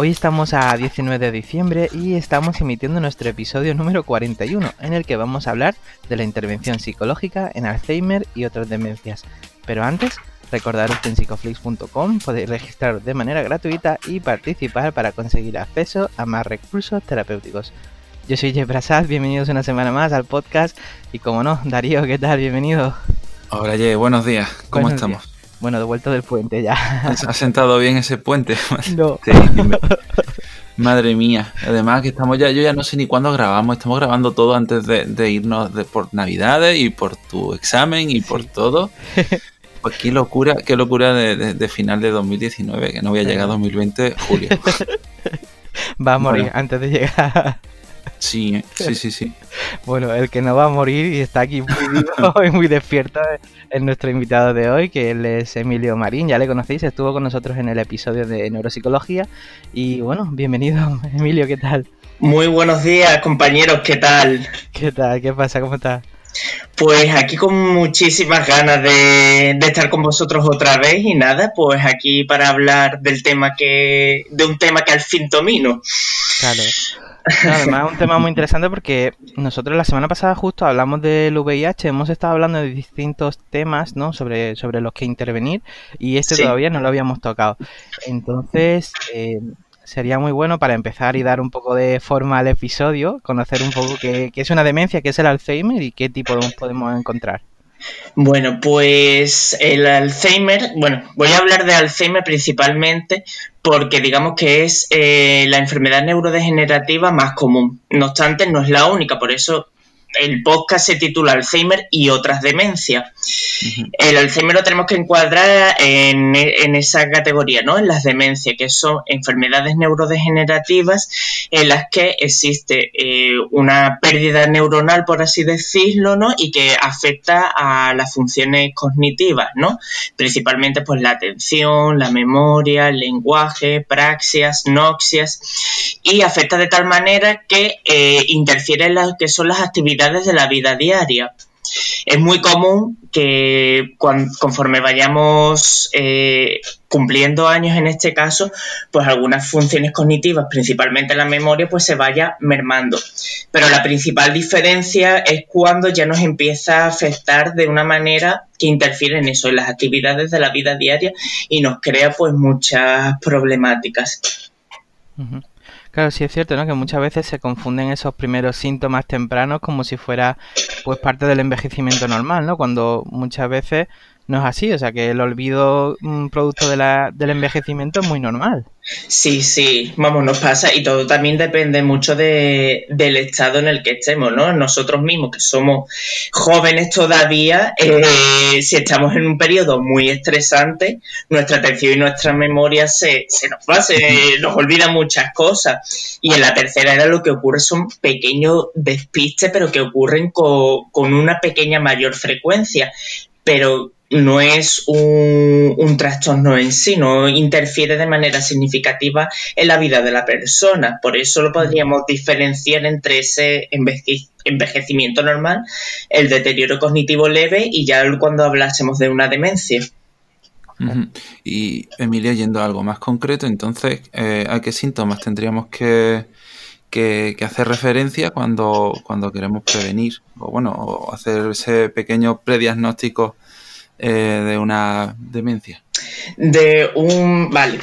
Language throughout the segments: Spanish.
Hoy estamos a 19 de diciembre y estamos emitiendo nuestro episodio número 41, en el que vamos a hablar de la intervención psicológica en Alzheimer y otras demencias. Pero antes, Recordaros que en psicoflix.com podéis registrar de manera gratuita y participar para conseguir acceso a más recursos terapéuticos. Yo soy Jeff Brasad, bienvenidos una semana más al podcast y como no, Darío, ¿qué tal? Bienvenido. Hola Jeff, buenos días, ¿cómo estamos? Bueno, de vuelta del puente ya. ¿Has sentado bien ese puente? No. Madre mía, además que estamos ya, yo ya no sé ni cuándo grabamos, estamos grabando todo antes de, irnos de, por Navidades y por tu examen y por todo. Pues qué locura, qué locura de, final de 2019, que no voy a llegar a 2020, julio. Va a morir antes de llegar. Sí, eh, sí, sí, sí. Bueno, el que no va a morir y está aquí muy vivo y muy despierto es nuestro invitado de hoy, que él es Emilio Marín, ya le conocéis, estuvo con nosotros en el episodio de neuropsicología. Y bueno, bienvenido, Emilio, ¿qué tal? Muy buenos días, compañeros, ¿qué tal? ¿Qué tal? ¿Qué pasa? ¿Cómo estás? Pues aquí con muchísimas ganas de, estar con vosotros otra vez y nada, pues aquí para hablar del tema que, de un tema que al fin domino. Claro. Además es un tema muy interesante porque nosotros la semana pasada justo hablamos del VIH, hemos estado hablando de distintos temas, ¿no? Sobre, sobre los que intervenir y este todavía no lo habíamos tocado. Entonces, eh, sería muy bueno para empezar y dar un poco de forma al episodio, conocer un poco qué, es una demencia, qué es el Alzheimer y qué tipo podemos encontrar. Bueno, pues el Alzheimer, bueno, voy a hablar de Alzheimer principalmente porque digamos que es eh, la enfermedad neurodegenerativa más común. No obstante, no es la única, por eso el podcast se titula Alzheimer y otras demencias. El Alzheimer lo tenemos que encuadrar en, esa categoría, ¿no? En las demencias, que son enfermedades neurodegenerativas en las que existe eh, una pérdida neuronal, por así decirlo, ¿no? Y que afecta a las funciones cognitivas, ¿no? Principalmente, pues, la atención, la memoria, el lenguaje, praxias, noxias, y afecta de tal manera que eh, interfiere en lo que son las actividades de la vida diaria. Es muy común que conforme vayamos eh, cumpliendo años en este caso, pues algunas funciones cognitivas, principalmente la memoria, pues se vaya mermando. Pero la principal diferencia es cuando ya nos empieza a afectar de una manera que interfiere en eso, en las actividades de la vida diaria y nos crea pues muchas problemáticas. Claro, sí es cierto, ¿no? Que muchas veces se confunden esos primeros síntomas tempranos como si fuera pues parte del envejecimiento normal, ¿no? Cuando muchas veces no es así, o sea que el olvido un producto de la, del envejecimiento es muy normal. Sí, sí, vamos, nos pasa y todo también depende mucho de, del estado en el que estemos, ¿no? Nosotros mismos que somos jóvenes todavía, eh, si estamos en un periodo muy estresante, nuestra atención y nuestra memoria se, se nos va, se nos olvida muchas cosas. Y en la tercera edad lo que ocurre son pequeños despistes, pero que ocurren con, con una pequeña mayor frecuencia. Pero no es un, trastorno en sí, no interfiere de manera significativa en la vida de la persona. Por eso lo podríamos diferenciar entre ese envejecimiento normal, el deterioro cognitivo leve y ya cuando hablásemos de una demencia. Y Emilia, yendo a algo más concreto, entonces, eh, ¿a qué síntomas tendríamos que, hacer referencia cuando, cuando queremos prevenir? O bueno, o hacer ese pequeño prediagnóstico eh, de una demencia? De un... Vale.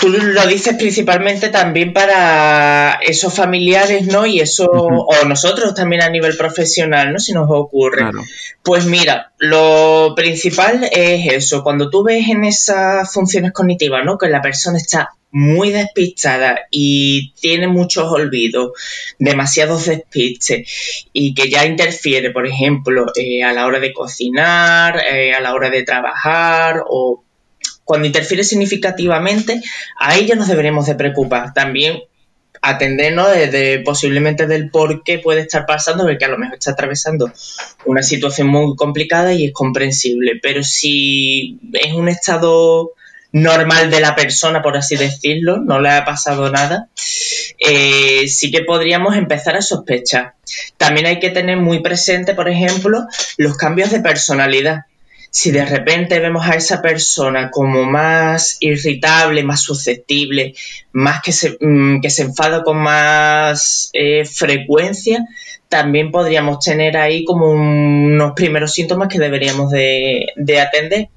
Tú lo dices principalmente también para esos familiares, ¿no? Y eso, o nosotros también a nivel profesional, ¿no? Si nos ocurre. Pues mira, lo principal es eso, cuando tú ves en esas funciones cognitivas, ¿no? Que la persona está muy despistada y tiene muchos olvidos, demasiados despistes y que ya interfiere, por ejemplo, eh, a la hora de cocinar, eh, a la hora de trabajar o cuando interfiere significativamente, ahí ya nos deberemos de preocupar. También atendernos desde posiblemente del por qué puede estar pasando, porque a lo mejor está atravesando una situación muy complicada y es comprensible. Pero si es un estado normal de la persona, por así decirlo, no le ha pasado nada, eh, sí que podríamos empezar a sospechar. También hay que tener muy presente, por ejemplo, los cambios de personalidad si de repente vemos a esa persona como más irritable, más susceptible, más que se, mm, enfada con más eh, frecuencia, también podríamos tener ahí como unos primeros síntomas que deberíamos de, de atender.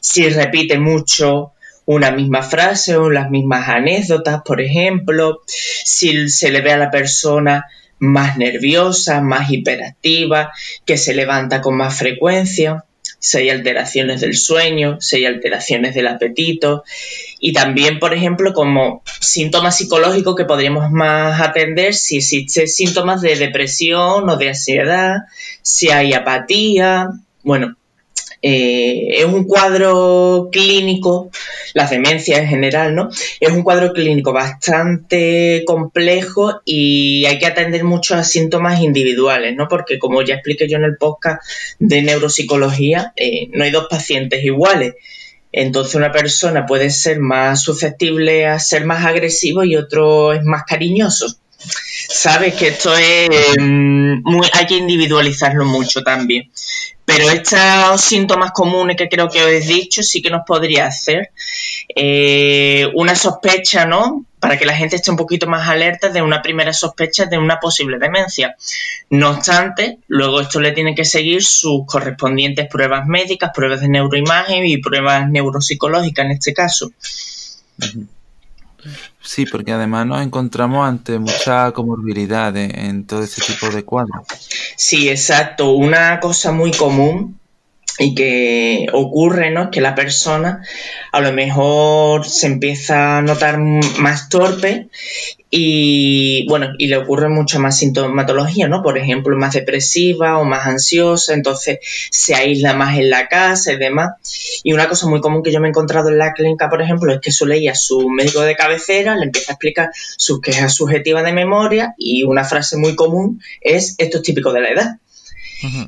Si repite mucho una misma frase o las mismas anécdotas, por ejemplo, si se le ve a la persona más nerviosa, más hiperactiva, que se levanta con más frecuencia si hay alteraciones del sueño, si hay alteraciones del apetito y también, por ejemplo, como síntomas psicológicos que podríamos más atender si existen síntomas de depresión o de ansiedad, si hay apatía, bueno, eh, es un cuadro clínico, la demencia en general, ¿no? Es un cuadro clínico bastante complejo y hay que atender muchos síntomas individuales, ¿no? Porque como ya expliqué yo en el podcast de neuropsicología, eh, no hay dos pacientes iguales. Entonces una persona puede ser más susceptible a ser más agresivo y otro es más cariñoso. Sabes que esto es mm, muy, hay que individualizarlo mucho también. Pero estos síntomas comunes que creo que os he dicho sí que nos podría hacer eh, una sospecha, ¿no? Para que la gente esté un poquito más alerta de una primera sospecha de una posible demencia. No obstante, luego esto le tiene que seguir sus correspondientes pruebas médicas, pruebas de neuroimagen y pruebas neuropsicológicas en este caso. Sí, porque además nos encontramos ante mucha comorbilidad en, todo este tipo de cuadros. Sí, exacto. Una cosa muy común y que ocurre, ¿no? Que la persona a lo mejor se empieza a notar más torpe y bueno, y le ocurre mucho más sintomatología, ¿no? Por ejemplo, más depresiva o más ansiosa, entonces se aísla más en la casa y demás. Y una cosa muy común que yo me he encontrado en la clínica, por ejemplo, es que suele ir a su médico de cabecera, le empieza a explicar sus quejas subjetivas de memoria y una frase muy común es esto es típico de la edad.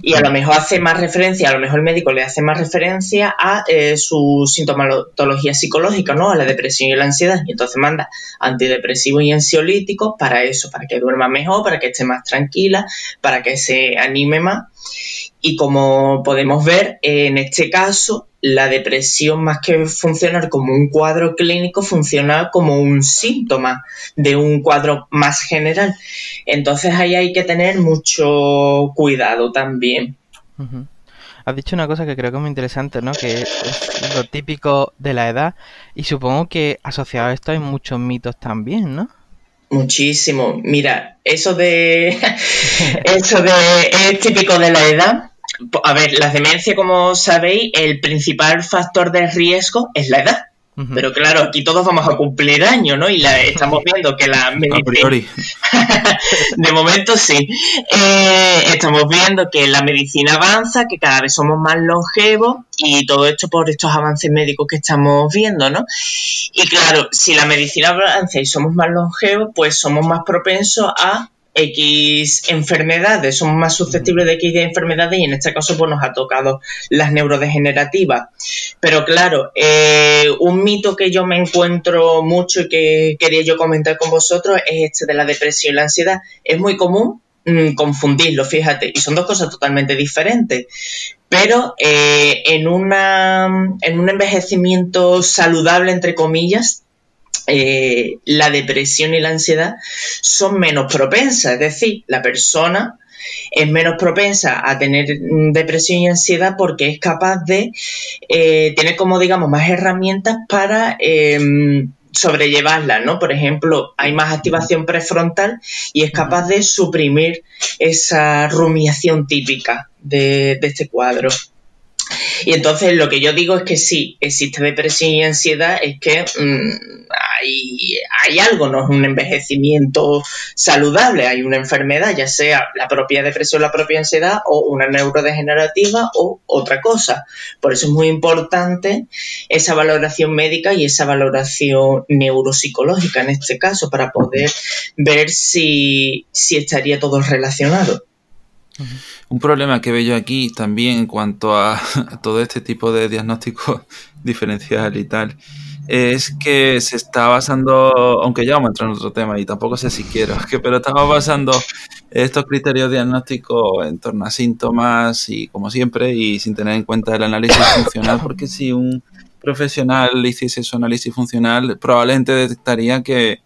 Y a lo mejor hace más referencia, a lo mejor el médico le hace más referencia a eh, su sintomatología psicológica, ¿no? A la depresión y la ansiedad. Y entonces manda antidepresivos y ansiolíticos para eso, para que duerma mejor, para que esté más tranquila, para que se anime más. Y como podemos ver, en este caso, la depresión más que funcionar como un cuadro clínico, funciona como un síntoma de un cuadro más general. Entonces ahí hay que tener mucho cuidado también. Has dicho una cosa que creo que es muy interesante, ¿no? Que es lo típico de la edad y supongo que asociado a esto hay muchos mitos también, ¿no? Muchísimo. Mira, eso de eso de es típico de la edad a ver, la demencia, como sabéis, el principal factor de riesgo es la edad. Pero claro, aquí todos vamos a cumplir años, ¿no? Y la, estamos viendo que la medicina... de momento sí. Eh, estamos viendo que la medicina avanza, que cada vez somos más longevos y todo esto por estos avances médicos que estamos viendo, ¿no? Y claro, si la medicina avanza y somos más longevos, pues somos más propensos a X enfermedades, somos más susceptibles de X enfermedades y en este caso pues nos ha tocado las neurodegenerativas. Pero claro, eh, un mito que yo me encuentro mucho y que quería yo comentar con vosotros es este de la depresión y la ansiedad. Es muy común mm, confundirlo, fíjate, y son dos cosas totalmente diferentes. Pero eh, en, una, en un envejecimiento saludable, entre comillas, eh, la depresión y la ansiedad son menos propensas, es decir, la persona es menos propensa a tener depresión y ansiedad porque es capaz de eh, tener como digamos más herramientas para em, sobrellevarla, ¿no? Por ejemplo, hay más activación prefrontal y es capaz de suprimir esa rumiación típica de este cuadro. Y entonces lo que yo digo es que sí, existe depresión y ansiedad, es que mm, hay, hay, algo, no es un envejecimiento saludable, hay una enfermedad, ya sea la propia depresión, la propia ansiedad o una neurodegenerativa o otra cosa. Por eso es muy importante esa valoración médica y esa valoración neuropsicológica en este caso para poder ver si, si estaría todo relacionado. Un problema que veo yo aquí también en cuanto a todo este tipo de diagnóstico diferencial y tal, es que se está basando, aunque ya vamos a entrar en otro tema y tampoco sé si quiero, que, pero estamos basando estos criterios diagnósticos en torno a síntomas y como siempre y sin tener en cuenta el análisis funcional, porque si un profesional hiciese su análisis funcional, probablemente detectaría que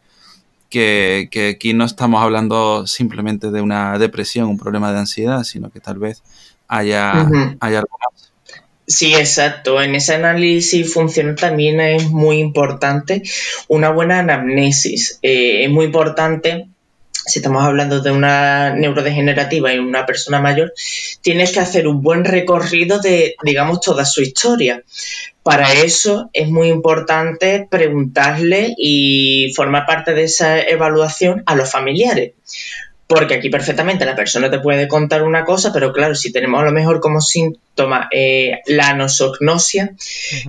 que, aquí no estamos hablando simplemente de una depresión, un problema de ansiedad, sino que tal vez haya, algo más. Sí, exacto. En ese análisis funcional también es muy importante una buena anamnesis. Eh, es muy importante si estamos hablando de una neurodegenerativa y una persona mayor, tienes que hacer un buen recorrido de, digamos, toda su historia. Para eso es muy importante preguntarle y formar parte de esa evaluación a los familiares. Porque aquí perfectamente la persona te puede contar una cosa, pero claro, si tenemos a lo mejor como síntoma eh, la nosognosia,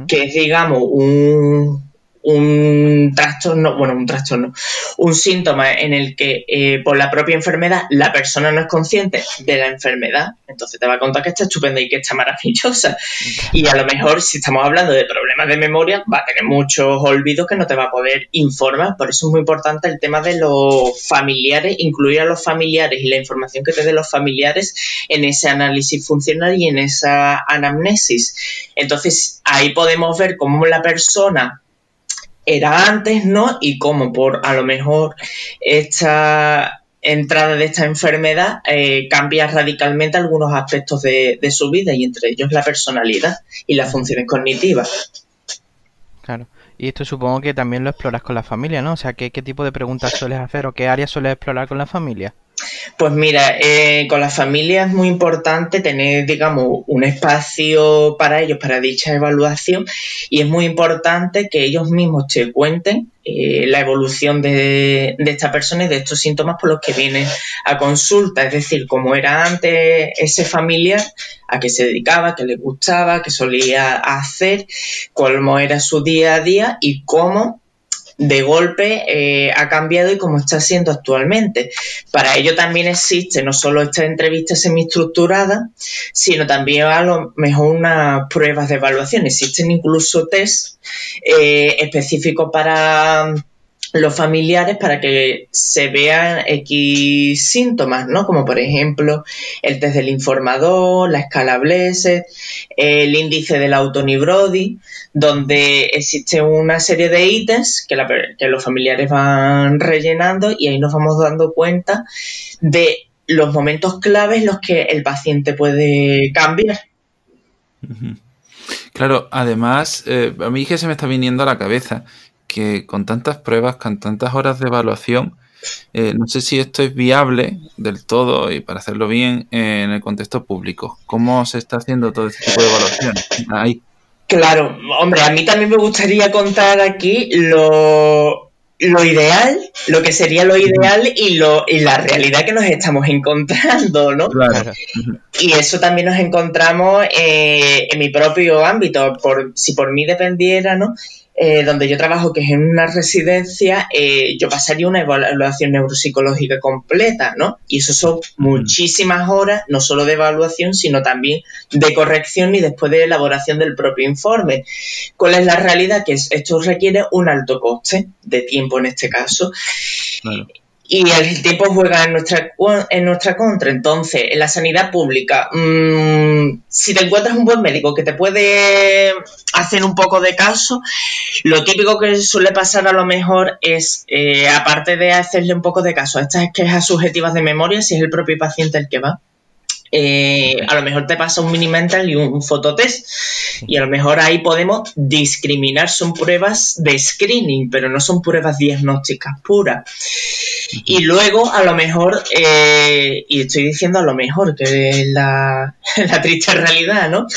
que es, digamos, un, un trastorno, bueno, un trastorno, un síntoma en el que eh, por la propia enfermedad la persona no es consciente de la enfermedad, entonces te va a contar que está estupenda y que está maravillosa. Y a lo mejor si estamos hablando de problemas de memoria, va a tener muchos olvidos que no te va a poder informar. Por eso es muy importante el tema de los familiares, incluir a los familiares y la información que te den los familiares en ese análisis funcional y en esa anamnesis. Entonces ahí podemos ver cómo la persona era antes, ¿no? Y cómo por a lo mejor esta entrada de esta enfermedad eh, cambia radicalmente algunos aspectos de, su vida y entre ellos la personalidad y las funciones cognitivas. Claro. Y esto supongo que también lo exploras con la familia, ¿no? O sea, ¿qué, qué tipo de preguntas sueles hacer o qué áreas sueles explorar con la familia? Pues mira, eh, con la familia es muy importante tener, digamos, un espacio para ellos, para dicha evaluación, y es muy importante que ellos mismos te cuenten eh, la evolución de, esta persona y de estos síntomas por los que vienen a consulta, es decir, cómo era antes ese familiar, a qué se dedicaba, qué le gustaba, qué solía hacer, cómo era su día a día y cómo de golpe eh, ha cambiado y como está siendo actualmente. Para ello también existe no solo esta entrevista semiestructurada, sino también a lo mejor unas pruebas de evaluación. Existen incluso test eh, específicos para los familiares para que se vean X síntomas, ¿no? Como por ejemplo el test del informador, la escala el índice del autonibrodi, donde existe una serie de ítems que, que los familiares van rellenando y ahí nos vamos dando cuenta de los momentos claves en los que el paciente puede cambiar. Claro, además, eh, a mí que se me está viniendo a la cabeza que con tantas pruebas, con tantas horas de evaluación, eh, no sé si esto es viable del todo y para hacerlo bien en el contexto público. ¿Cómo se está haciendo todo este tipo de evaluación? Ahí. Claro, hombre, a mí también me gustaría contar aquí lo, lo ideal, lo que sería lo ideal y, lo, y la realidad que nos estamos encontrando, ¿no? Claro. Y eso también nos encontramos eh, en mi propio ámbito, por, si por mí dependiera, ¿no? Eh, donde yo trabajo, que es en una residencia, eh, yo pasaría una evaluación neuropsicológica completa, ¿no? Y eso son muchísimas horas, no solo de evaluación, sino también de corrección y después de elaboración del propio informe. ¿Cuál es la realidad? Que esto requiere un alto coste de tiempo en este caso y el tiempo juega en nuestra, en nuestra contra. Entonces, en la sanidad pública, mm, si te encuentras un buen médico que te puede hacer un poco de caso, lo típico que suele pasar a lo mejor es, eh, aparte de hacerle un poco de caso a estas quejas subjetivas de memoria, si es el propio paciente el que va, eh, a lo mejor te pasa un mini mental y un, fototest. Y a lo mejor ahí podemos discriminar, son pruebas de screening, pero no son pruebas diagnósticas puras. Y luego, a lo mejor, eh, y estoy diciendo a lo mejor, que es la, triste realidad, ¿no?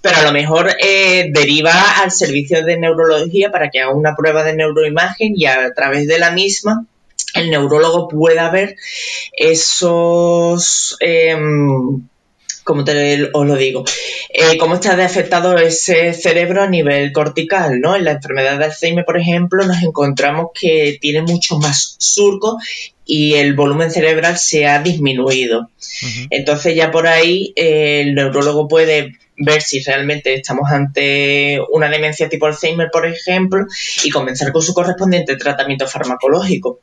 Pero a lo mejor eh, deriva al servicio de neurología para que haga una prueba de neuroimagen y a través de la misma el neurólogo pueda ver esos... Em, como te os lo digo, eh, cómo está afectado ese cerebro a nivel cortical, ¿no? En la enfermedad de Alzheimer, por ejemplo, nos encontramos que tiene mucho más surco y el volumen cerebral se ha disminuido. Entonces ya por ahí eh, el neurólogo puede ver si realmente estamos ante una demencia tipo Alzheimer, por ejemplo, y comenzar con su correspondiente tratamiento farmacológico.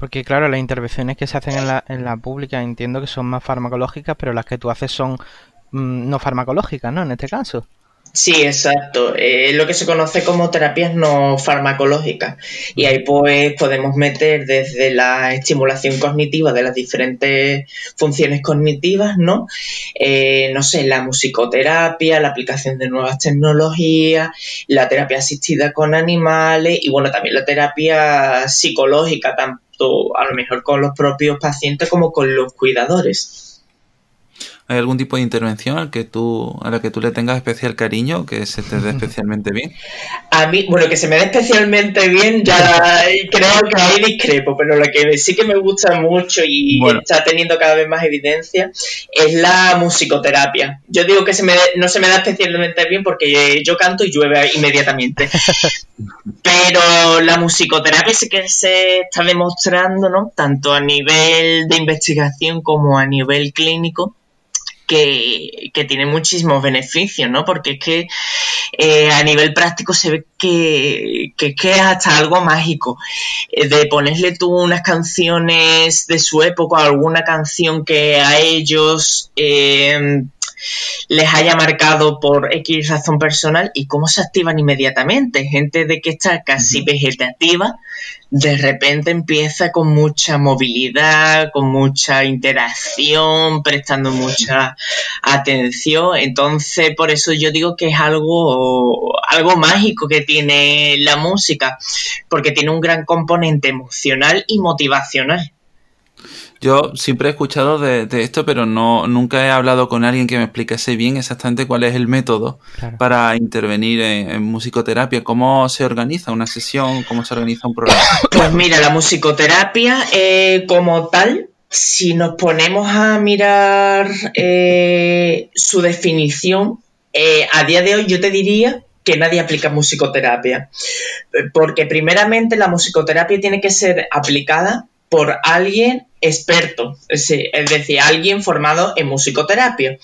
Porque claro, las intervenciones que se hacen en la, en la pública entiendo que son más farmacológicas, pero las que tú haces son mm, no farmacológicas, ¿no? En este caso. Sí, exacto. Es lo que se conoce como terapias no farmacológicas. Y ahí pues podemos meter desde la estimulación cognitiva de las diferentes funciones cognitivas, ¿no? Eh, no sé, la musicoterapia, la aplicación de nuevas tecnologías, la terapia asistida con animales y bueno, también la terapia psicológica, a lo mejor con los propios pacientes como con los cuidadores. ¿Hay algún tipo de intervención al que tú, a la que tú le tengas especial cariño, que se te dé especialmente bien? A mí, bueno, que se me dé especialmente bien, ya creo que ahí discrepo, pero lo que sí que me gusta mucho y está teniendo cada vez más evidencia es la musicoterapia. Yo digo que se me no se me da especialmente bien porque yo canto y llueve inmediatamente. pero la musicoterapia sí que se está demostrando, ¿no? Tanto a nivel de investigación como a nivel clínico que, tiene muchísimos beneficios, ¿no? Porque es que eh, a nivel práctico se ve que, que, es hasta algo mágico. Eh, de ponerle tú unas canciones de su época, alguna canción que a ellos eh, les haya marcado por X razón personal y cómo se activan inmediatamente. Gente de que está casi vegetativa de repente empieza con mucha movilidad, con mucha interacción, prestando mucha atención. Entonces, por eso yo digo que es algo, algo mágico que tiene la música, porque tiene un gran componente emocional y motivacional. Yo siempre he escuchado de, esto, pero no nunca he hablado con alguien que me explicase bien exactamente cuál es el método para intervenir en, musicoterapia. ¿Cómo se organiza una sesión? ¿Cómo se organiza un programa? Pues mira, la musicoterapia eh, como tal, si nos ponemos a mirar eh, su definición, eh, a día de hoy yo te diría que nadie aplica musicoterapia. Porque primeramente la musicoterapia tiene que ser aplicada por alguien experto, es decir, alguien formado en musicoterapia.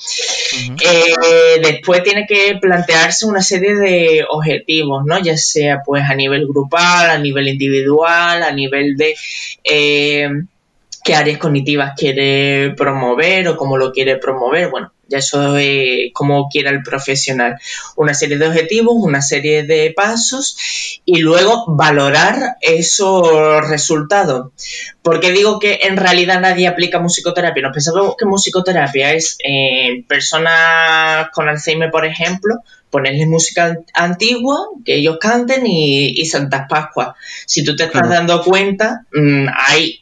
Eh, después tiene que plantearse una serie de objetivos, ¿no? Ya sea pues a nivel grupal, a nivel individual, a nivel de eh, qué áreas cognitivas quiere promover o cómo lo quiere promover. Bueno, ya eso es como quiera el profesional. Una serie de objetivos, una serie de pasos y luego valorar esos resultados. Porque digo que en realidad nadie aplica musicoterapia. Nos pensamos que musicoterapia es en personas con Alzheimer, por ejemplo, ponerles música antigua, que ellos canten y, y Santas Pascuas. Si tú te estás dando cuenta, mm,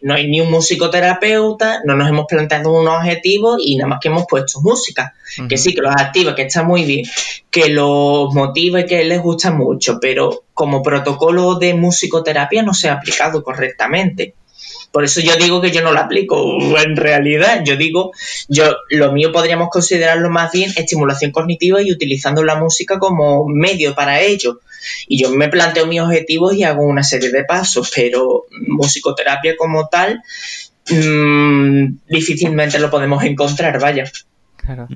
no hay ni un musicoterapeuta, no nos hemos planteado un objetivo y nada más que hemos puesto música. Que sí, que los activa, que está muy bien, que los motiva y que les gusta mucho, pero como protocolo de musicoterapia no se ha aplicado correctamente. Por eso yo digo que yo no lo aplico en realidad. Yo digo, yo lo mío podríamos considerarlo más bien estimulación cognitiva y utilizando la música como medio para ello. Y yo me planteo mis objetivos y hago una serie de pasos, pero musicoterapia como tal mmm, difícilmente lo podemos encontrar, vaya. Claro.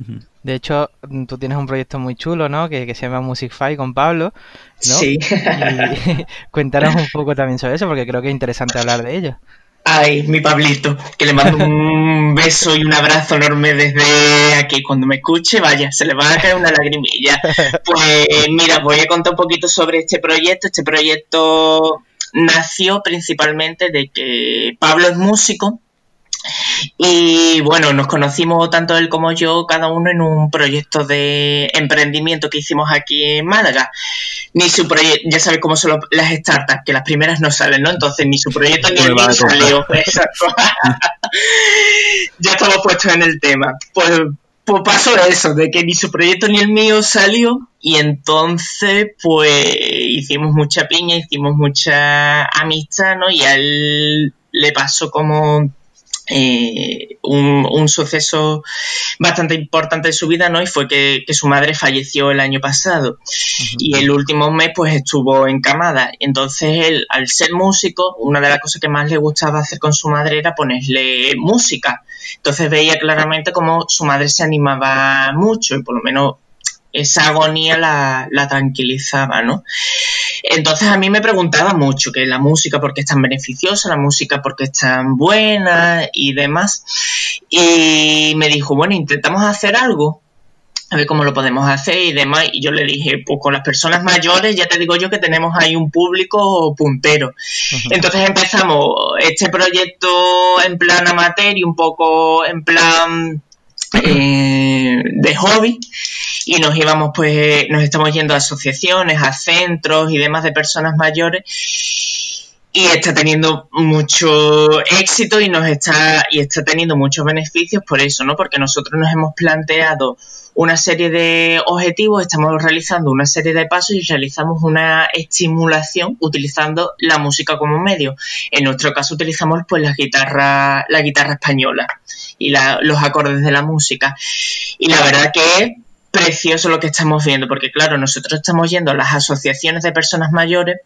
De hecho, tú tienes un proyecto muy chulo, ¿no? Que, se llama Musicfy con Pablo, ¿no? Sí. Y cuéntanos un poco también sobre eso, porque creo que es interesante hablar de ello. Ay, mi Pablito, que le mando un beso y un abrazo enorme desde aquí. Cuando me escuche, vaya, se le va a caer una lagrimilla. Pues mira, voy a contar un poquito sobre este proyecto. Este proyecto nació principalmente de que Pablo es músico y bueno, nos conocimos tanto él como yo, cada uno en un proyecto de emprendimiento que hicimos aquí en Málaga. ni su proyecto, ya sabes cómo son las startups, que las primeras no salen, ¿no? Entonces ni su proyecto ni el mío salió. ya estamos puestos en el tema. Pues, pues pasó eso, de que ni su proyecto ni el mío salió y entonces pues hicimos mucha piña, hicimos mucha amistad, ¿no? Y a él le pasó como eh, un, suceso bastante importante de su vida, ¿no? Y fue que, su madre falleció el año pasado. Y el último mes, pues estuvo encamada. Entonces, él, al ser músico, una de las cosas que más le gustaba hacer con su madre era ponerle música. Entonces veía claramente cómo su madre se animaba mucho y por lo menos esa agonía la, la, tranquilizaba, ¿no? Entonces a mí me preguntaba mucho que la música porque es tan beneficiosa, la música porque es tan buena y demás. Y me dijo, bueno, intentamos hacer algo, a ver cómo lo podemos hacer y demás. Y yo le dije, pues con las personas mayores ya te digo yo que tenemos ahí un público puntero. Entonces empezamos este proyecto en plan amateur y un poco en plan eh, de hobby y nos íbamos pues nos estamos yendo a asociaciones a centros y demás de personas mayores y está teniendo mucho éxito y nos está y está teniendo muchos beneficios por eso no porque nosotros nos hemos planteado una serie de objetivos estamos realizando una serie de pasos y realizamos una estimulación utilizando la música como medio en nuestro caso utilizamos pues la guitarra la guitarra española y los acordes de la música. Y la verdad que es precioso lo que estamos viendo, porque claro, nosotros estamos yendo a las asociaciones de personas mayores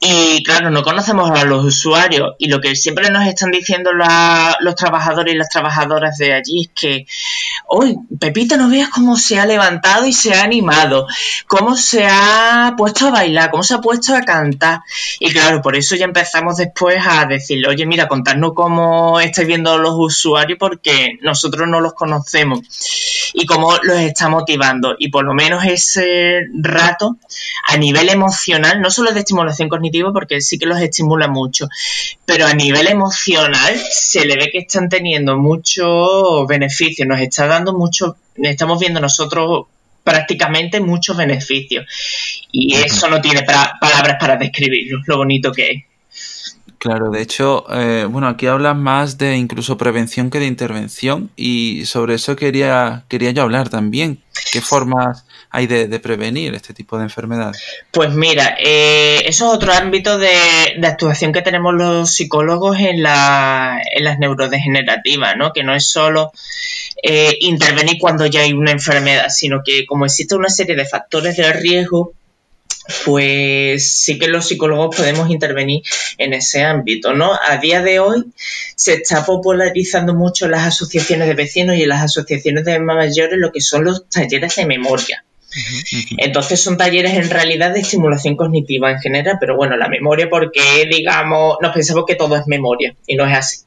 y claro, no conocemos a los usuarios y lo que siempre nos están diciendo los trabajadores y las trabajadoras de allí es que, hoy Pepita, no veas cómo se ha levantado y se ha animado, cómo se ha puesto a bailar, cómo se ha puesto a cantar. Y claro, por eso ya empezamos después a decirle, oye, mira, contadnos cómo estáis viendo los usuarios porque nosotros no los conocemos y cómo los está motivando. Y por lo menos ese rato, a nivel emocional, no solo de estimulación cognitiva, porque sí que los estimula mucho, pero a nivel emocional se le ve que están teniendo muchos beneficios, nos está dando mucho, estamos viendo nosotros prácticamente muchos beneficios y eso no tiene palabras para describirlo, lo bonito que es. Claro, de hecho, eh, bueno, aquí hablan más de incluso prevención que de intervención y sobre eso quería, quería yo hablar también. ¿Qué formas hay de, prevenir este tipo de enfermedades? Pues mira, eh, eso es otro ámbito de, actuación que tenemos los psicólogos en, la, en las neurodegenerativas, ¿no? Que no es solo eh, intervenir cuando ya hay una enfermedad, sino que como existe una serie de factores de riesgo, pues sí que los psicólogos podemos intervenir en ese ámbito, ¿no? A día de hoy se está popularizando mucho las asociaciones de vecinos y las asociaciones de mayores lo que son los talleres de memoria. Entonces son talleres en realidad de estimulación cognitiva en general, pero bueno, la memoria porque digamos, nos pensamos que todo es memoria y no es así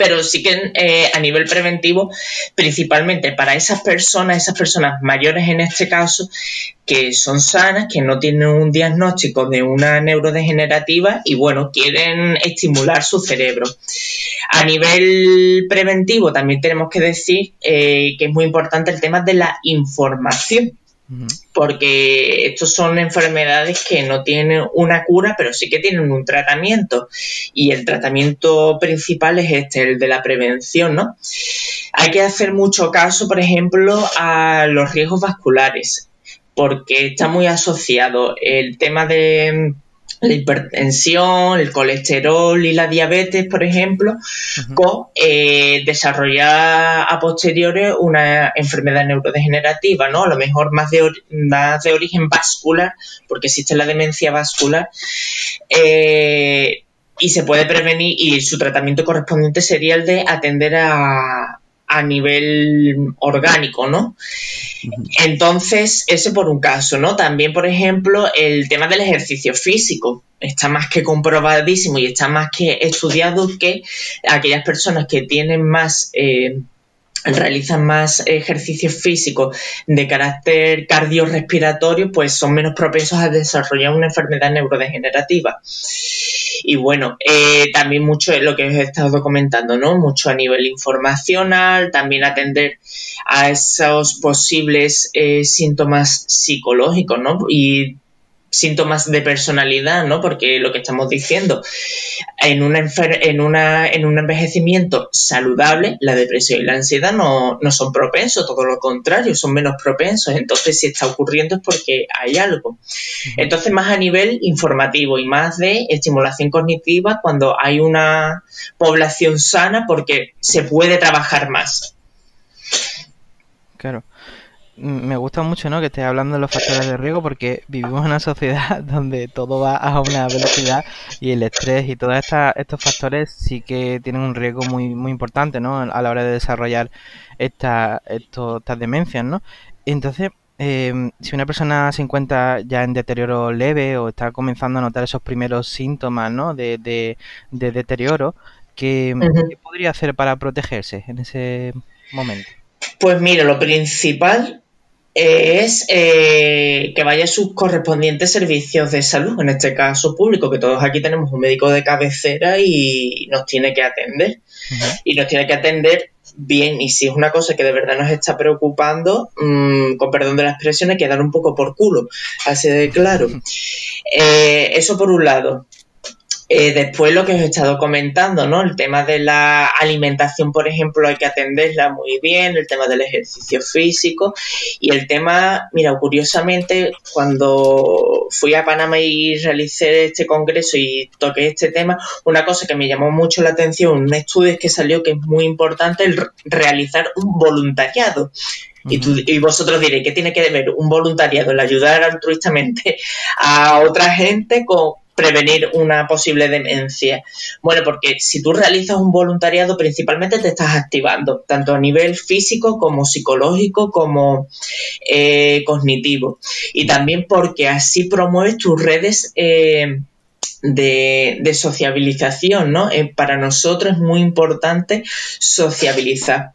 pero sí que eh, a nivel preventivo, principalmente para esas personas, esas personas mayores en este caso, que son sanas, que no tienen un diagnóstico de una neurodegenerativa y bueno, quieren estimular su cerebro. A nivel preventivo también tenemos que decir eh, que es muy importante el tema de la información porque estos son enfermedades que no tienen una cura, pero sí que tienen un tratamiento. Y el tratamiento principal es este, el de la prevención, ¿no? Hay que hacer mucho caso, por ejemplo, a los riesgos vasculares, porque está muy asociado el tema de la hipertensión, el colesterol y la diabetes, por ejemplo, con eh, desarrollar a posteriores una enfermedad neurodegenerativa, ¿no? A lo mejor más de, más de origen vascular, porque existe la demencia vascular, eh, y se puede prevenir y su tratamiento correspondiente sería el de atender a, a nivel orgánico, ¿no? Entonces, ese por un caso, ¿no? También, por ejemplo, el tema del ejercicio físico está más que comprobadísimo y está más que estudiado que aquellas personas que tienen más... Eh, realizan más ejercicios físicos de carácter cardiorrespiratorio, pues son menos propensos a desarrollar una enfermedad neurodegenerativa. Y bueno, eh, también mucho lo que os he estado comentando, ¿no? Mucho a nivel informacional, también atender a esos posibles eh, síntomas psicológicos, ¿no? Y síntomas de personalidad, ¿no? Porque lo que estamos diciendo, en, una en, una, en un envejecimiento saludable, la depresión y la ansiedad no, no, son propensos, todo lo contrario, son menos propensos. Entonces, si está ocurriendo es porque hay algo. Entonces, más a nivel informativo y más de estimulación cognitiva cuando hay una población sana porque se puede trabajar más. Claro me gusta mucho ¿no? que estés hablando de los factores de riesgo porque vivimos en una sociedad donde todo va a una velocidad y el estrés y todos estos factores sí que tienen un riesgo muy muy importante ¿no? a la hora de desarrollar esta, estas demencias. ¿no? Entonces, em, si una persona se encuentra ya en deterioro leve o está comenzando a notar esos primeros síntomas ¿no? de, de, deterioro, ¿qué podría hacer para protegerse en ese momento? Pues mira, lo principal es eh, que vaya a sus correspondientes servicios de salud, en este caso público, que todos aquí tenemos un médico de cabecera y nos tiene que atender. Y nos tiene que atender bien. Y si es una cosa que de verdad nos está preocupando, mm, con perdón de la expresión, hay que dar un poco por culo, así de claro. Eh, eso por un lado. Eh, después lo que os he estado comentando, ¿no? El tema de la alimentación, por ejemplo, hay que atenderla muy bien, el tema del ejercicio físico y el tema, mira, curiosamente, cuando fui a Panamá y realicé este congreso y toqué este tema, una cosa que me llamó mucho la atención, un estudio que salió que es muy importante, el realizar un voluntariado. Y, tú, y, vosotros diréis, ¿qué tiene que ver un voluntariado, el ayudar altruistamente a otra gente con, prevenir una posible demencia? Bueno, porque si tú realizas un voluntariado, principalmente te estás activando, tanto a nivel físico como psicológico, como eh, cognitivo. Y también porque así promueves tus redes. Eh, de, sociabilización, ¿no? Eh, para nosotros es muy importante sociabilizar.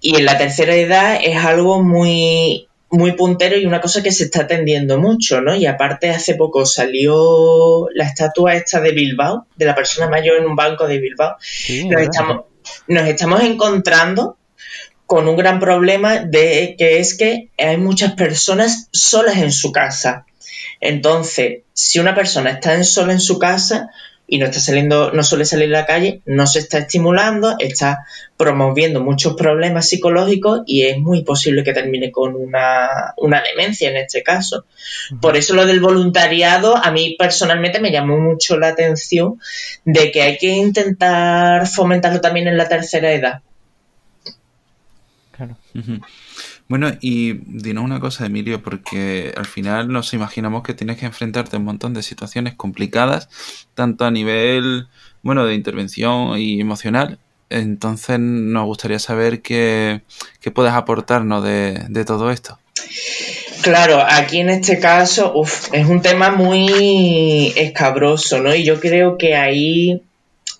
Y en la tercera edad es algo muy muy puntero y una cosa que se está atendiendo mucho, ¿no? Y aparte hace poco salió la estatua esta de Bilbao, de la persona mayor en un banco de Bilbao. nos, estamos, nos estamos encontrando con un gran problema de que es que hay muchas personas solas en su casa. Entonces, si una persona está sola en su casa, y no está saliendo, no suele salir a la calle, no se está estimulando, está promoviendo muchos problemas psicológicos y es muy posible que termine con una, demencia en este caso. Por eso lo del voluntariado a mí personalmente me llamó mucho la atención de que hay que intentar fomentarlo también en la tercera edad. Claro. Bueno, y dinos una cosa, Emilio, porque al final nos imaginamos que tienes que enfrentarte a un montón de situaciones complicadas, tanto a nivel, bueno, de intervención y emocional. Entonces nos gustaría saber qué, qué puedes aportarnos de, de todo esto. Claro, aquí en este caso uf, es un tema muy escabroso, ¿no? Y yo creo que ahí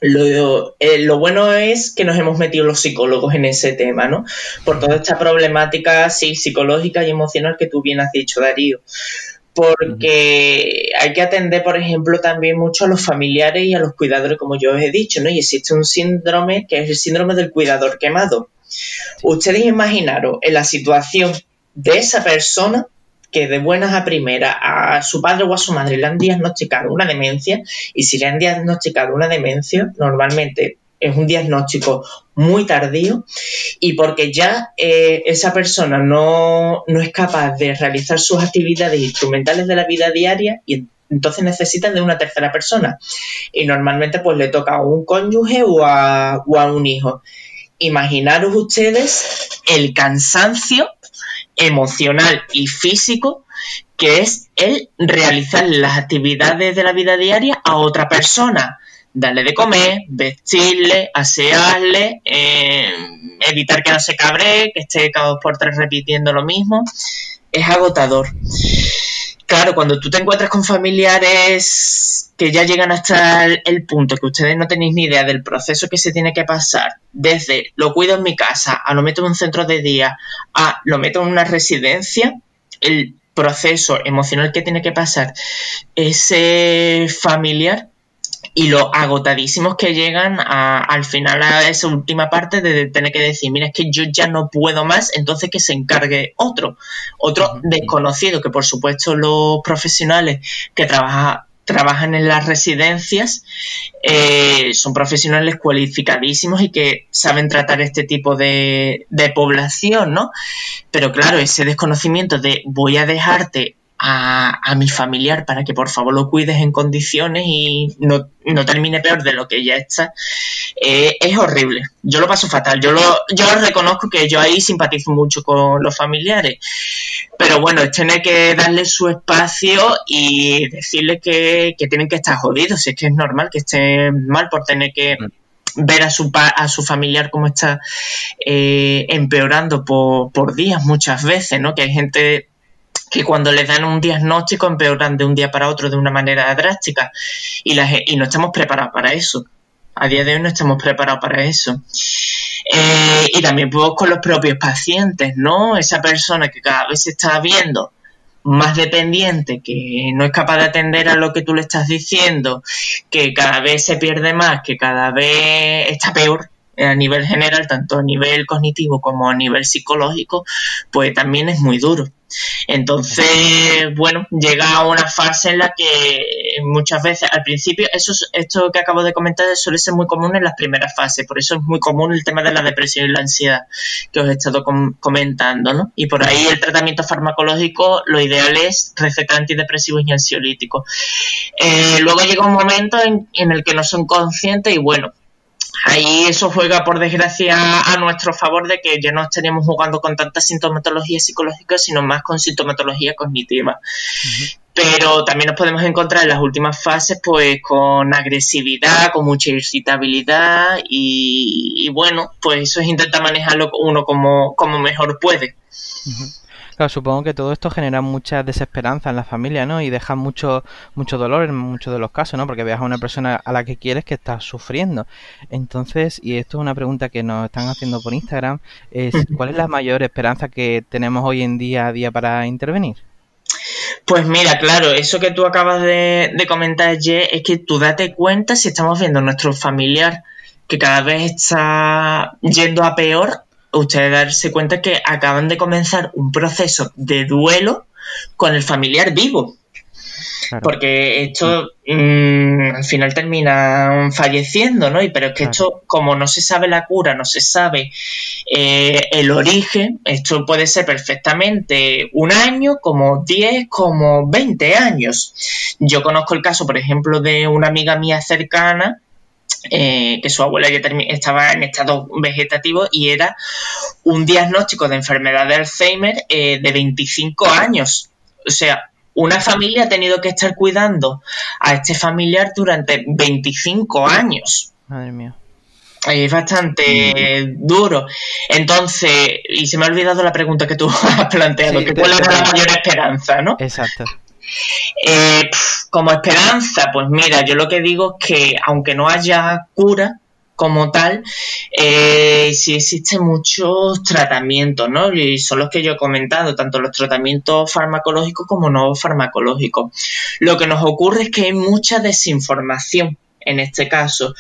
lo, eh, lo, bueno es que nos hemos metido los psicólogos en ese tema, ¿no? Por toda esta problemática psicológica y emocional que tú bien has dicho, Darío. Porque hay que atender, por ejemplo, también mucho a los familiares y a los cuidadores, como yo os he dicho, ¿no? Y existe un síndrome que es el síndrome del cuidador quemado. Ustedes imaginaros en la situación de esa persona que de buenas a primeras a su padre o a su madre le han diagnosticado una demencia y si le han diagnosticado una demencia, normalmente es un diagnóstico muy tardío y porque ya eh, esa persona no, no, es capaz de realizar sus actividades instrumentales de la vida diaria y entonces necesita de una tercera persona y normalmente pues le toca a un cónyuge o a, o a un hijo. Imaginaros ustedes el cansancio emocional y físico que es el realizar las actividades de la vida diaria a otra persona. Darle de comer, vestirle, asearle, eh, evitar que no se cabre, que esté cada dos por tres repitiendo lo mismo. Es agotador. Claro, cuando tú te encuentras con familiares que ya llegan hasta el, punto que ustedes no tenéis ni idea del proceso que se tiene que pasar, desde lo cuido en mi casa, a lo meto en un centro de día, a lo meto en una residencia, el proceso emocional que tiene que pasar ese familiar y lo agotadísimos que llegan al final a esa última parte de tener que decir, mira, es que yo ya no puedo más, entonces que se encargue otro, otro desconocido, que por supuesto los profesionales que trabajan trabajan en las residencias eh, son profesionales cualificadísimos y que saben tratar este tipo de, de población, ¿no? Pero claro, ese desconocimiento de voy a dejarte a, mi familiar para que por favor lo cuides en condiciones y no, termine peor de lo que ya está, eh, es horrible. Yo lo paso fatal. Yo lo, yo reconozco que yo ahí simpatizo mucho con los familiares. Pero bueno, es tener que darle su espacio y decirle que, tienen que estar jodidos. Si es que es normal que estén mal por tener que ver a su, a su familiar cómo está eh, empeorando por, por días muchas veces, ¿no? Que hay gente que cuando les dan un diagnóstico empeoran de un día para otro de una manera drástica y, y no estamos preparados para eso. A día de hoy no estamos preparados para eso. Eh, y también pues, con los propios pacientes, ¿no? Esa persona que cada vez se está viendo más dependiente, que no es capaz de atender a lo que tú le estás diciendo, que cada vez se pierde más, que cada vez está peor, a nivel general, tanto a nivel cognitivo como a nivel psicológico, pues también es muy duro. Entonces, bueno, llega a una fase en la que muchas veces al principio, eso esto que acabo de comentar suele ser muy común en las primeras fases, por eso es muy común el tema de la depresión y la ansiedad que os he estado comentando, ¿no? Y por ahí el tratamiento farmacológico, lo ideal es recetar antidepresivos y ansiolíticos. Eh, luego llega un momento en, en el que no son conscientes y bueno, ahí eso juega por desgracia a nuestro favor de que ya no estaríamos jugando con tanta sintomatología psicológica, sino más con sintomatología cognitiva. Pero también nos podemos encontrar en las últimas fases pues con agresividad, con mucha irritabilidad y, bueno, pues eso es intentar manejarlo uno como, como mejor puede. Claro, supongo que todo esto genera mucha desesperanza en la familia, ¿no? Y deja mucho, mucho dolor en muchos de los casos, ¿no? Porque veas a una persona a la que quieres que está sufriendo. Entonces, y esto es una pregunta que nos están haciendo por Instagram, es ¿cuál es la mayor esperanza que tenemos hoy en día a día para intervenir? Pues mira, claro, eso que tú acabas de, de comentar, Ye, es que tú date cuenta si estamos viendo a nuestro familiar que cada vez está yendo a peor ustedes darse cuenta que acaban de comenzar un proceso de duelo con el familiar vivo. Porque esto mm, al final termina falleciendo, ¿no? Y, pero es que esto, como no se sabe la cura, no se sabe eh, el origen, esto puede ser perfectamente un año, como 10, como 20 años. Yo conozco el caso, por ejemplo, de una amiga mía cercana eh, que su abuela ya estaba en estado vegetativo y era un diagnóstico de enfermedad de Alzheimer eh, de 25 años. O sea, una familia ha tenido que estar cuidando a este familiar durante 25 años. Madre mía. Es bastante duro. Entonces, y se me ha olvidado la pregunta que tú has planteado, que cuál es la mayor esperanza, ¿no? Exacto. Eh, como esperanza, pues mira, yo lo que digo es que aunque no haya cura como tal, eh, sí existen muchos tratamientos, ¿no? Y son los que yo he comentado, tanto los tratamientos farmacológicos como no farmacológicos. Lo que nos ocurre es que hay mucha desinformación en este caso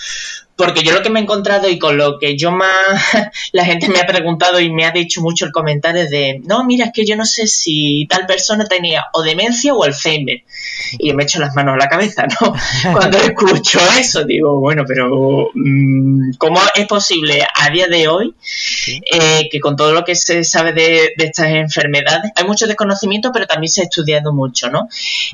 porque yo lo que me he encontrado y con lo que yo más la gente me ha preguntado y me ha dicho mucho el comentario de, no, mira, es que yo no sé si tal persona tenía o demencia o Alzheimer. Y me echo las manos a la cabeza, ¿no? Cuando escucho eso, digo, bueno, pero mm, ¿cómo es posible a día de hoy eh, que con todo lo que se sabe de, estas enfermedades, hay mucho desconocimiento, pero también se ha estudiado mucho, ¿no?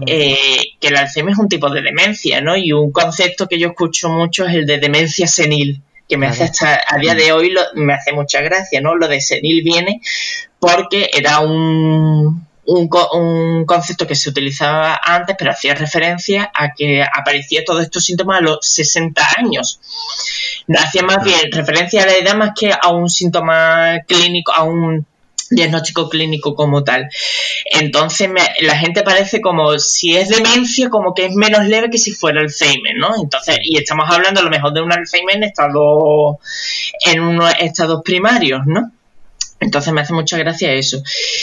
Eh, que el Alzheimer es un tipo de demencia, ¿no? Y un concepto que yo escucho mucho es el de demencia senil, que me hace hasta a día de hoy me hace mucha gracia, ¿no? Lo de senil viene porque era un, un, concepto que se utilizaba antes, pero hacía referencia a que aparecía todos estos síntomas a los 60 años. Hacía más bien referencia a la edad más que a un síntoma clínico, a un diagnóstico clínico como tal. Entonces la gente parece como si es demencia, como que es menos leve que si fuera Alzheimer, ¿no? Entonces, y estamos hablando a lo mejor de un Alzheimer en estado, en unos estados primarios, ¿no? Entonces me hace mucha gracia eso.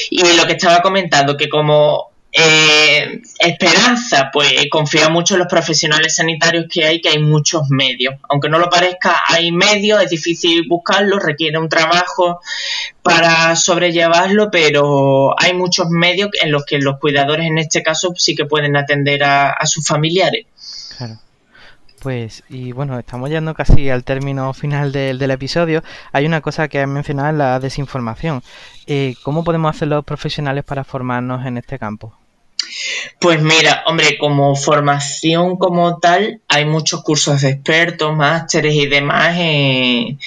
Y lo que estaba comentando, que como Eh, esperanza, pues confía mucho en los profesionales sanitarios que hay, que hay muchos medios. Aunque no lo parezca, hay medios, es difícil buscarlos, requiere un trabajo para sobrellevarlo, pero hay muchos medios en los que los cuidadores en este caso sí que pueden atender a, a sus familiares. Claro. Pues, y bueno, estamos llegando casi al término final del, del episodio. Hay una cosa que has mencionado, la desinformación. Eh, ¿Cómo podemos hacer los profesionales para formarnos en este campo? Pues mira, hombre, como formación como tal, hay muchos cursos de expertos, másteres y demás en,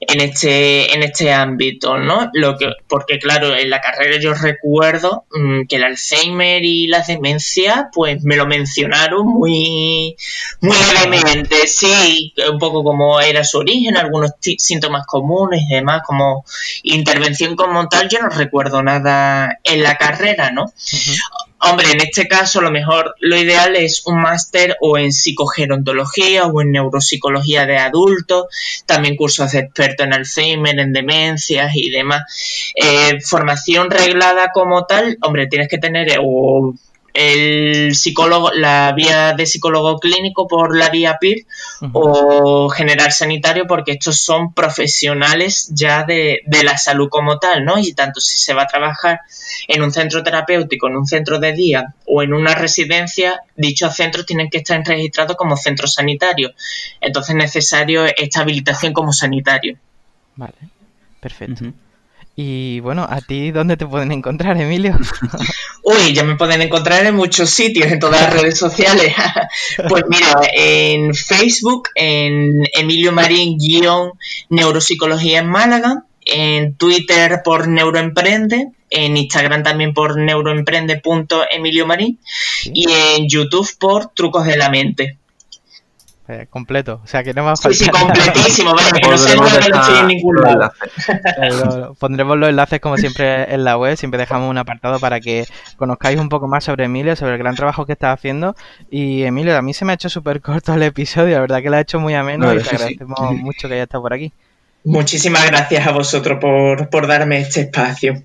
este, en este ámbito, ¿no? Lo que, porque claro, en la carrera yo recuerdo mm, que el Alzheimer y la demencia, pues me lo mencionaron muy, muy levemente, sí, un poco como era su origen, algunos síntomas comunes y demás, como intervención como tal, yo no recuerdo nada en la carrera, ¿no? Hombre, en este caso, lo mejor lo ideal es un máster o en psicogerontología o en neuropsicología de adultos, también cursos de experto en Alzheimer, en demencias y demás. Eh, formación reglada como tal, hombre, tienes que tener o el psicólogo, la vía de psicólogo clínico por la vía PIR o general sanitario, porque estos son profesionales ya de, de, la salud como tal, ¿no? Y tanto si se va a trabajar en un centro terapéutico, en un centro de día o en una residencia, dichos centros tienen que estar registrados como centros sanitarios. Entonces es necesario esta habilitación como sanitario. Vale, perfecto. Y bueno, ¿a ti dónde te pueden encontrar, Emilio? Uy, ya me pueden encontrar en muchos sitios, en todas las redes sociales. pues mira, en Facebook, en Emilio Marín guion Neuropsicología en Málaga, en Twitter por Neuroemprende, en Instagram también por neuroemprende.emiliomarín y en YouTube por Trucos de la Mente. Eh, completo, o sea que no faltar. Sí, sí, completísimo, vale, que no sé que no en ningún lado. pondremos los enlaces como siempre en la web, siempre dejamos un apartado para que conozcáis un poco más sobre Emilio, sobre el gran trabajo que está haciendo. Y Emilio, a mí se me ha hecho súper corto el episodio, la verdad que lo ha hecho muy ameno y te agradecemos mucho que hayas estado por aquí. Muchísimas gracias a vosotros por, por darme este espacio.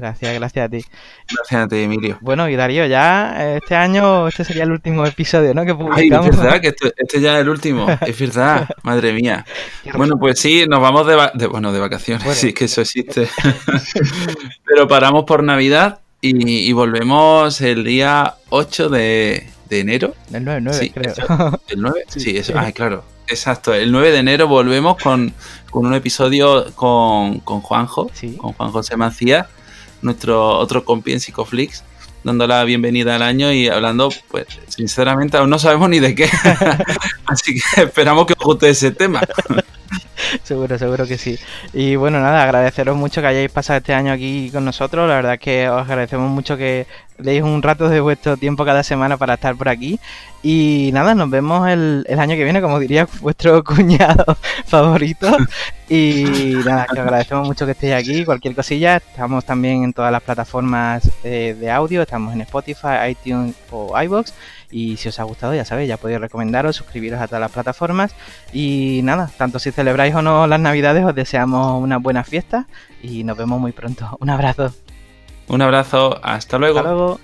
Gracias, gracias a ti. Gracias a ti, Emilio. Bueno, y Darío, ya este año, este sería el último episodio, ¿no? Que publicamos. Ay, es verdad que este, ya es el último, es verdad, madre mía. Bueno, pues sí, nos vamos de, bueno, de vacaciones, sí, que eso existe. Pero paramos por Navidad y, volvemos el día 8 de, enero. El 9, 9 creo. ¿El 9? Sí, eso. Ay, claro. Exacto, el 9 de enero volvemos con, un episodio con, con Juanjo, con Juan José Macías nuestro otro compi en Psicoflix, dando la bienvenida al año y hablando, pues, sinceramente, aún no sabemos ni de qué. Así que esperamos que os guste ese tema. seguro, seguro que sí. Y bueno, nada, agradeceros mucho que hayáis pasado este año aquí con nosotros. La verdad es que os agradecemos mucho que deis un rato de vuestro tiempo cada semana para estar por aquí. Y nada, nos vemos el, año que viene, como diría vuestro cuñado favorito. Y nada, que agradecemos mucho que estéis aquí. Cualquier cosilla, estamos también en todas las plataformas eh, de audio. Estamos en Spotify, iTunes o iBox. Y si os ha gustado, ya sabéis, ya podéis recomendaros, suscribiros a todas las plataformas. Y nada, tanto si celebráis o no las navidades, os deseamos una buena fiesta y nos vemos muy pronto. Un abrazo. Un abrazo, hasta luego. Hasta luego.